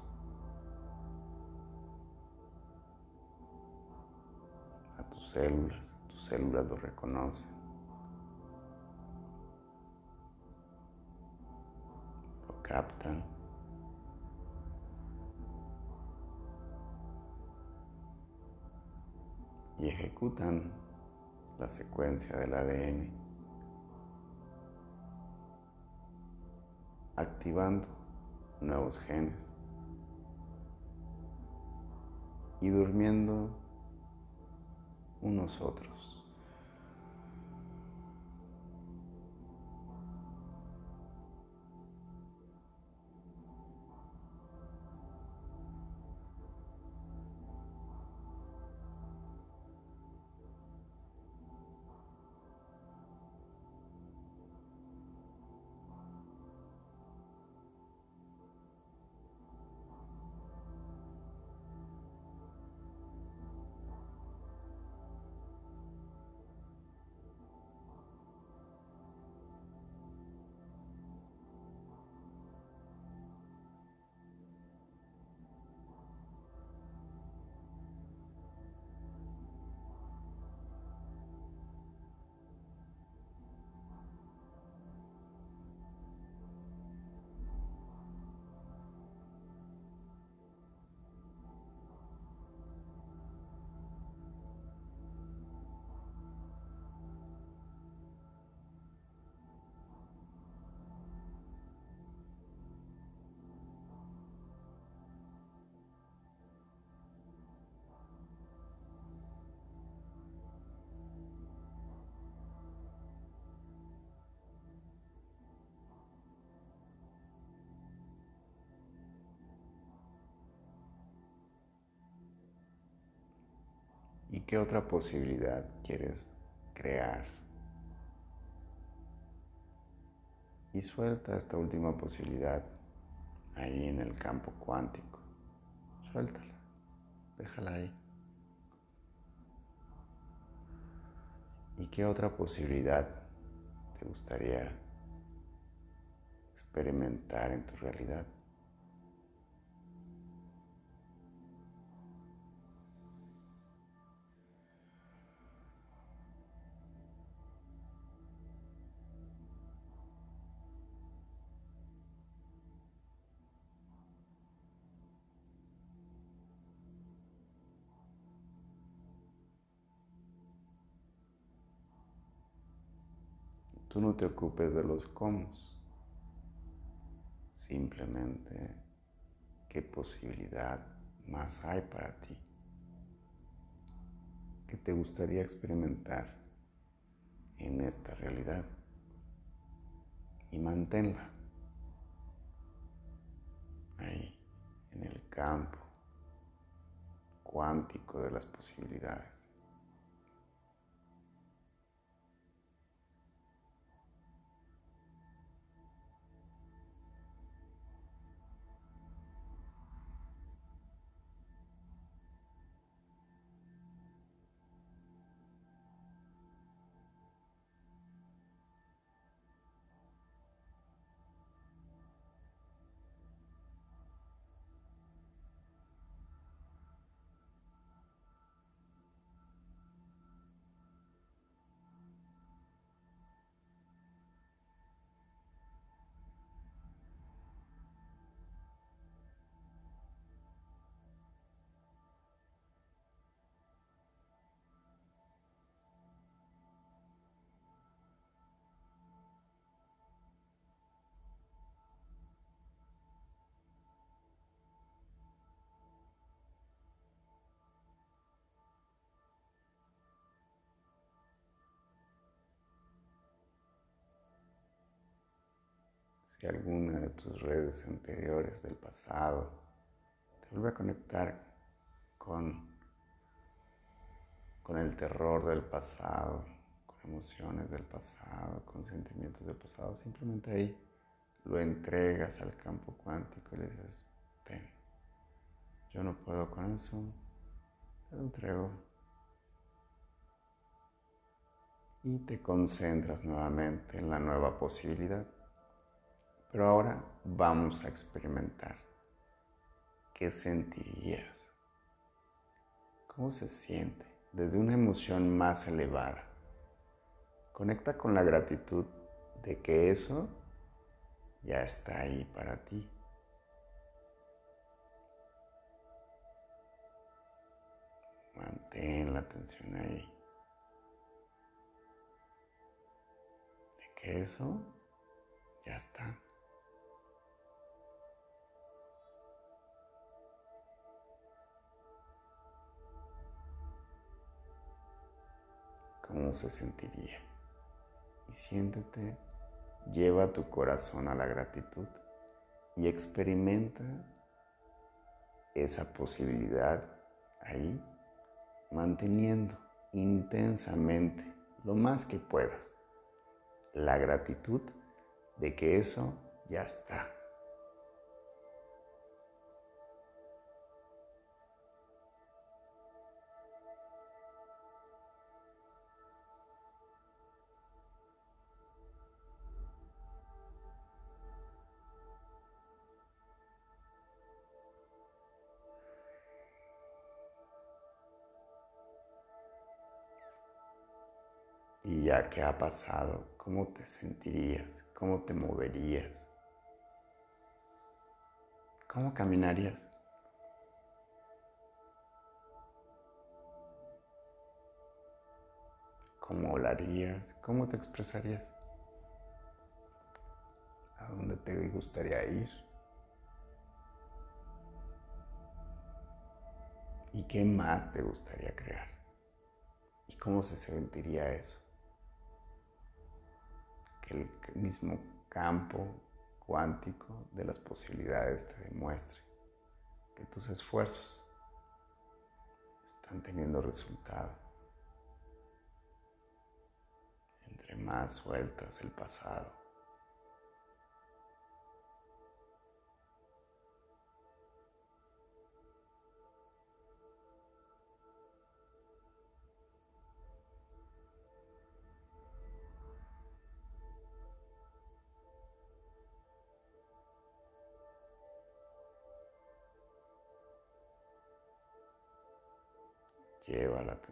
a tus células, tus células lo reconocen. Captan. Y ejecutan la secuencia del ADN, activando nuevos genes y durmiendo unos otros. ¿Y qué otra posibilidad quieres crear? Y suelta esta última posibilidad ahí en el campo cuántico. Suéltala, déjala ahí. ¿Y qué otra posibilidad te gustaría experimentar en tu realidad? No te ocupes de los cómo. Simplemente qué posibilidad más hay para ti. ¿Qué te gustaría experimentar en esta realidad? Y manténla ahí, en el campo cuántico de las posibilidades. Si alguna de tus redes anteriores del pasado te vuelve a conectar con, con el terror del pasado, con emociones del pasado, con sentimientos del pasado, simplemente ahí lo entregas al campo cuántico y le dices, ten, yo no puedo con eso, te lo entrego. Y te concentras nuevamente en la nueva posibilidad. Pero ahora vamos a experimentar. ¿Qué sentirías? ¿Cómo se siente desde una emoción más elevada? Conecta con la gratitud de que eso ya está ahí para ti. Mantén la atención ahí. De que eso ya está. Cómo se sentiría. Y siéntete, lleva tu corazón a la gratitud y experimenta esa posibilidad ahí, manteniendo intensamente lo más que puedas la gratitud de que eso ya está. Ya que ha pasado, ¿cómo te sentirías? ¿Cómo te moverías? ¿Cómo caminarías? ¿Cómo volarías? ¿Cómo te expresarías? ¿A dónde te gustaría ir? ¿Y qué más te gustaría crear? ¿Y cómo se sentiría eso? El mismo campo cuántico de las posibilidades te demuestre que tus esfuerzos están teniendo resultado. Entre más sueltas el pasado,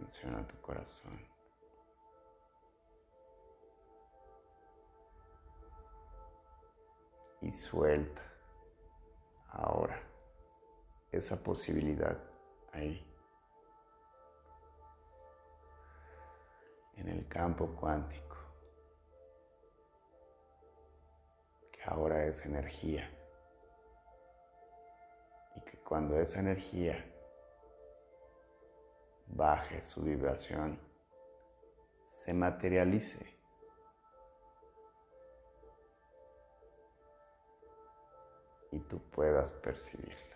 atención a tu corazón. Y suelta ahora esa posibilidad ahí. En el campo cuántico. ahora es energía y que cuando esa energía baje su vibración, se materialice. Y tú puedas percibirla.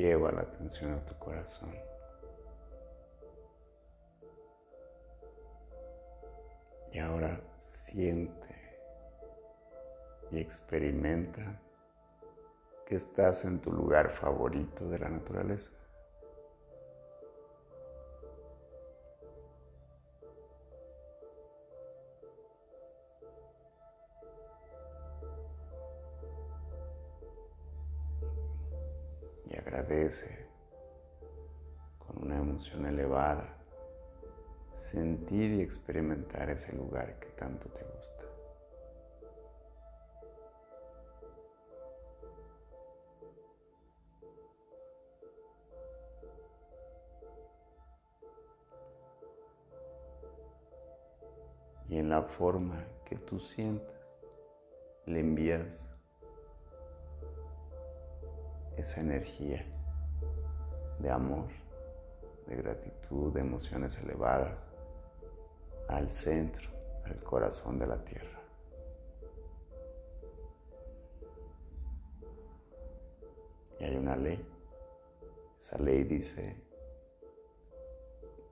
Lleva la atención a tu corazón. Y ahora siente y experimenta que estás en tu lugar favorito de la naturaleza. Elevada sentir y experimentar ese lugar que tanto te gusta. Y en la forma que tú sientas, le envías esa energía de amor, de gratitud, de emociones elevadas al centro, al corazón de la tierra. Y hay una ley. Esa ley dice,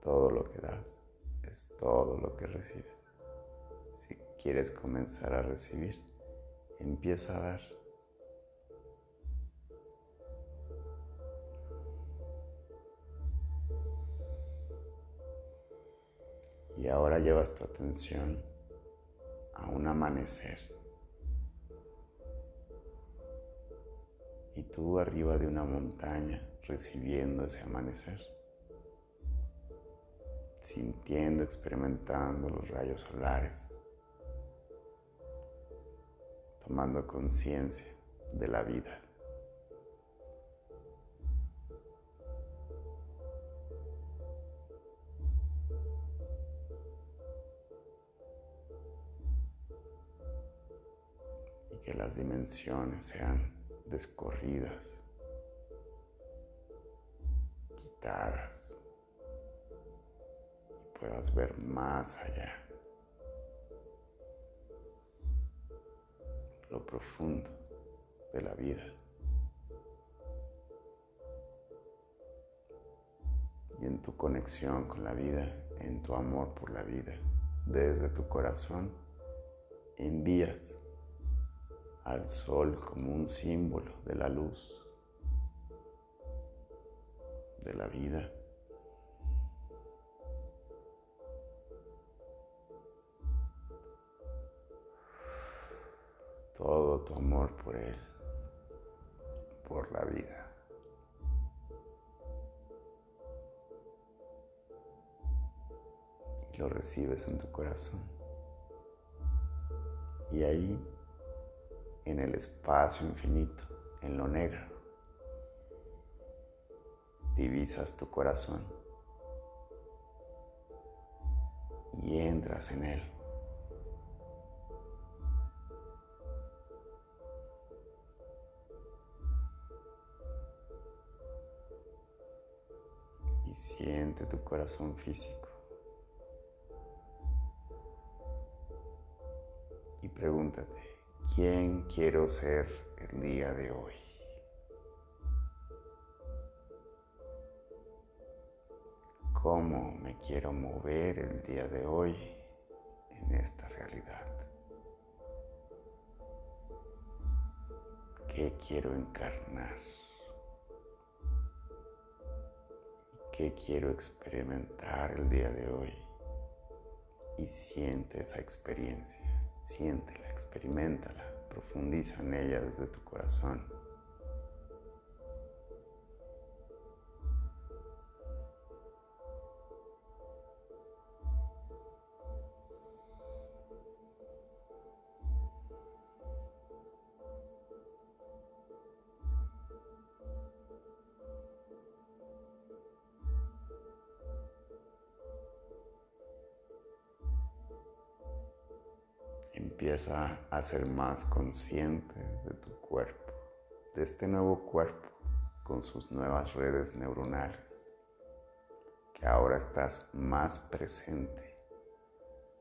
todo lo que das es todo lo que recibes. Si quieres comenzar a recibir, empieza a dar. Y ahora llevas tu atención a un amanecer. Y tú arriba de una montaña recibiendo ese amanecer. Sintiendo, experimentando los rayos solares. Tomando conciencia de la vida. Que las dimensiones sean descorridas, quitadas y puedas ver más allá, lo profundo de la vida. Y en tu conexión con la vida, en tu amor por la vida, desde tu corazón, envías al sol como un símbolo de la luz, de la vida. Todo tu amor por Él, por la vida. Y lo recibes en tu corazón. Y ahí en el espacio infinito, en lo negro. Divisas tu corazón y entras en él. Y siente tu corazón físico. y pregúntate, ¿quién quiero ser el día de hoy? ¿Cómo me quiero mover el día de hoy en esta realidad? ¿Qué quiero encarnar? ¿Qué quiero experimentar el día de hoy? Y siente esa experiencia, siéntela, experimentala, profundiza en ella desde tu corazón. A ser más consciente de tu cuerpo, de este nuevo cuerpo con sus nuevas redes neuronales, que ahora estás más presente,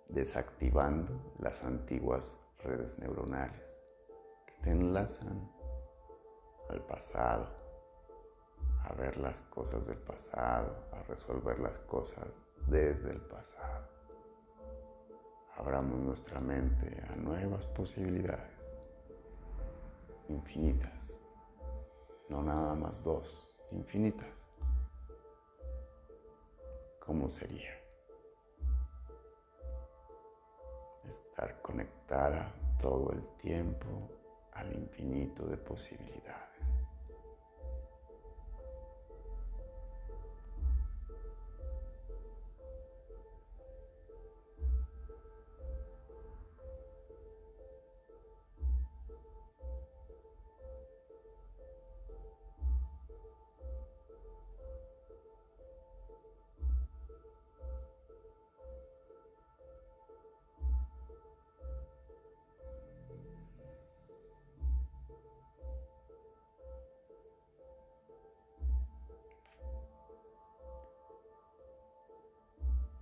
desactivando las antiguas redes neuronales que te enlazan al pasado, a ver las cosas del pasado, a resolver las cosas desde el pasado abramos nuestra mente a nuevas posibilidades, infinitas, no nada más dos, infinitas. ¿Cómo sería? Estar conectada todo el tiempo al infinito de posibilidades.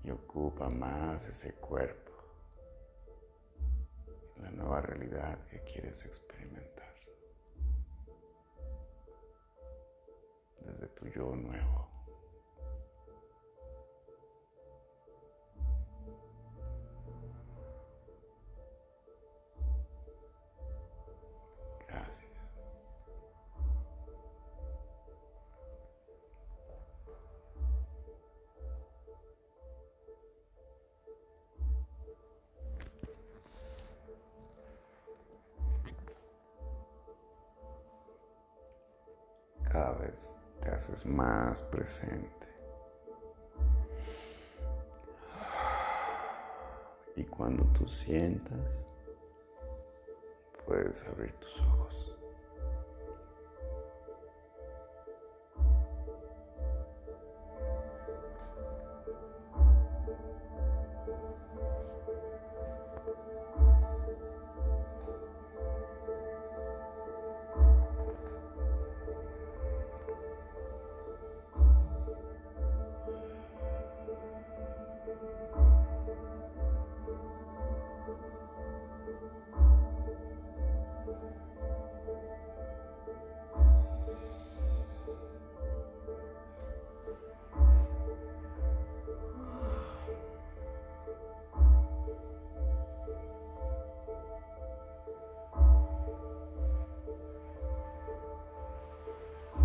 Y ocupa más ese cuerpo, la nueva realidad que quieres experimentar, desde tu yo nuevo. Te haces más presente. Y cuando tú sientas, puedes abrir tus ojos.